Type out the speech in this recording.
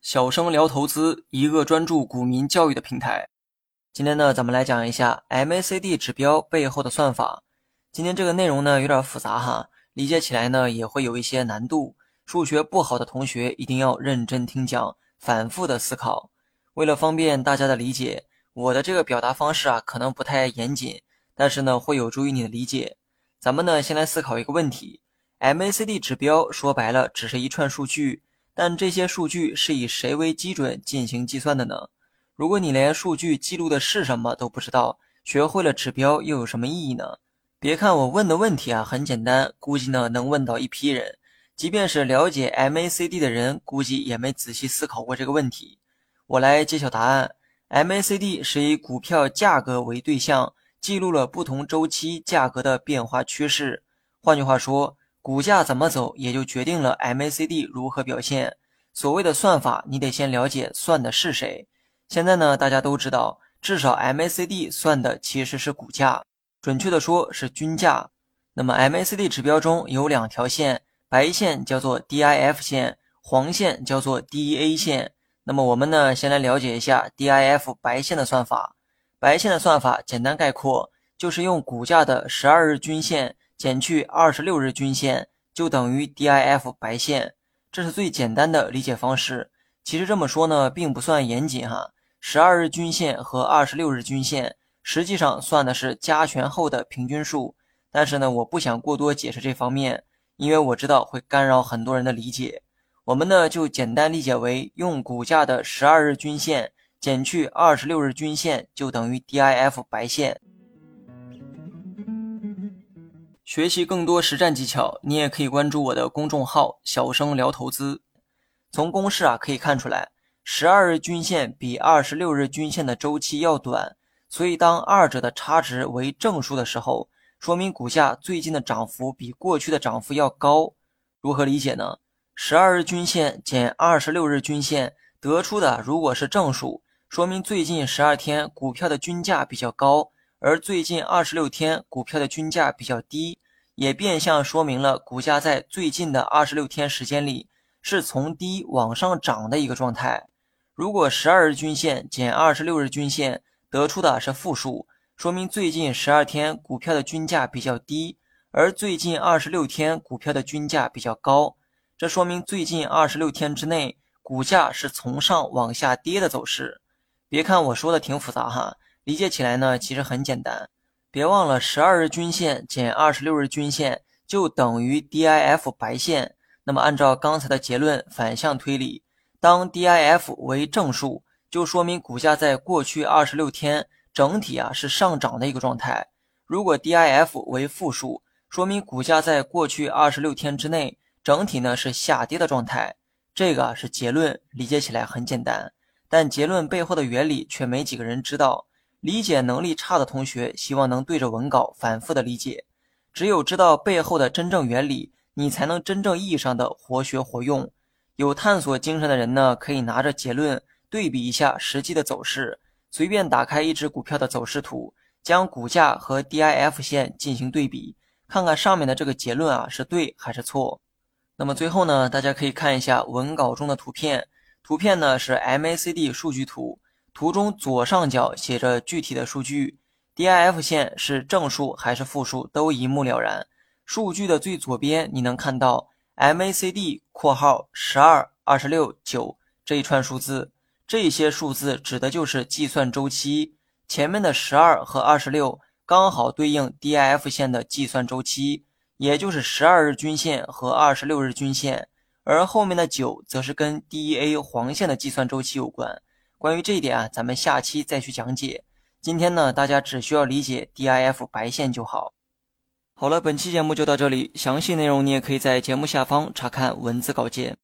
小生聊投资，一个专注股民教育的平台。今天呢，咱们来讲一下 MACD 指标背后的算法。今天这个内容呢有点复杂哈，理解起来呢也会有一些难度。数学不好的同学一定要认真听讲，反复的思考。为了方便大家的理解，我的这个表达方式啊可能不太严谨，但是呢会有助于你的理解。咱们呢先来思考一个问题：MACD 指标说白了只是一串数据，但这些数据是以谁为基准进行计算的呢？如果你连数据记录的是什么都不知道，学会了指标又有什么意义呢？别看我问的问题啊很简单，估计呢能问到一批人。即便是了解 MACD 的人，估计也没仔细思考过这个问题。我来揭晓答案：MACD 是以股票价格为对象，记录了不同周期价格的变化趋势。换句话说，股价怎么走，也就决定了 MACD 如何表现。所谓的算法，你得先了解算的是谁。现在呢，大家都知道，至少 MACD 算的其实是股价，准确的说是均价。那么 MACD 指标中有两条线，白线叫做 DIF 线，黄线叫做 DEA 线。那么我们呢，先来了解一下 DIF 白线的算法。白线的算法简单概括，就是用股价的十二日均线减去二十六日均线，就等于 DIF 白线。这是最简单的理解方式。其实这么说呢，并不算严谨哈。十二日均线和二十六日均线实际上算的是加权后的平均数，但是呢，我不想过多解释这方面，因为我知道会干扰很多人的理解。我们呢就简单理解为用股价的十二日均线减去二十六日均线，就等于 DIF 白线。学习更多实战技巧，你也可以关注我的公众号“小生聊投资”。从公式啊可以看出来。十二日均线比二十六日均线的周期要短，所以当二者的差值为正数的时候，说明股价最近的涨幅比过去的涨幅要高。如何理解呢？十二日均线减二十六日均线得出的如果是正数，说明最近十二天股票的均价比较高，而最近二十六天股票的均价比较低，也变相说明了股价在最近的二十六天时间里是从低往上涨的一个状态。如果十二日均线减二十六日均线得出的是负数，说明最近十二天股票的均价比较低，而最近二十六天股票的均价比较高。这说明最近二十六天之内股价是从上往下跌的走势。别看我说的挺复杂哈，理解起来呢其实很简单。别忘了十二日均线减二十六日均线就等于 DIF 白线。那么按照刚才的结论反向推理。当 DIF 为正数，就说明股价在过去二十六天整体啊是上涨的一个状态。如果 DIF 为负数，说明股价在过去二十六天之内整体呢是下跌的状态。这个是结论，理解起来很简单，但结论背后的原理却没几个人知道。理解能力差的同学，希望能对着文稿反复的理解。只有知道背后的真正原理，你才能真正意义上的活学活用。有探索精神的人呢，可以拿着结论对比一下实际的走势，随便打开一只股票的走势图，将股价和 DIF 线进行对比，看看上面的这个结论啊是对还是错。那么最后呢，大家可以看一下文稿中的图片，图片呢是 MACD 数据图，图中左上角写着具体的数据，DIF 线是正数还是负数都一目了然。数据的最左边你能看到。MACD（ 括号十二、二十六、九）这一串数字，这些数字指的就是计算周期。前面的十二和二十六刚好对应 DIF 线的计算周期，也就是十二日均线和二十六日均线。而后面的九则是跟 DEA 黄线的计算周期有关。关于这一点啊，咱们下期再去讲解。今天呢，大家只需要理解 DIF 白线就好。好了，本期节目就到这里，详细内容你也可以在节目下方查看文字稿件。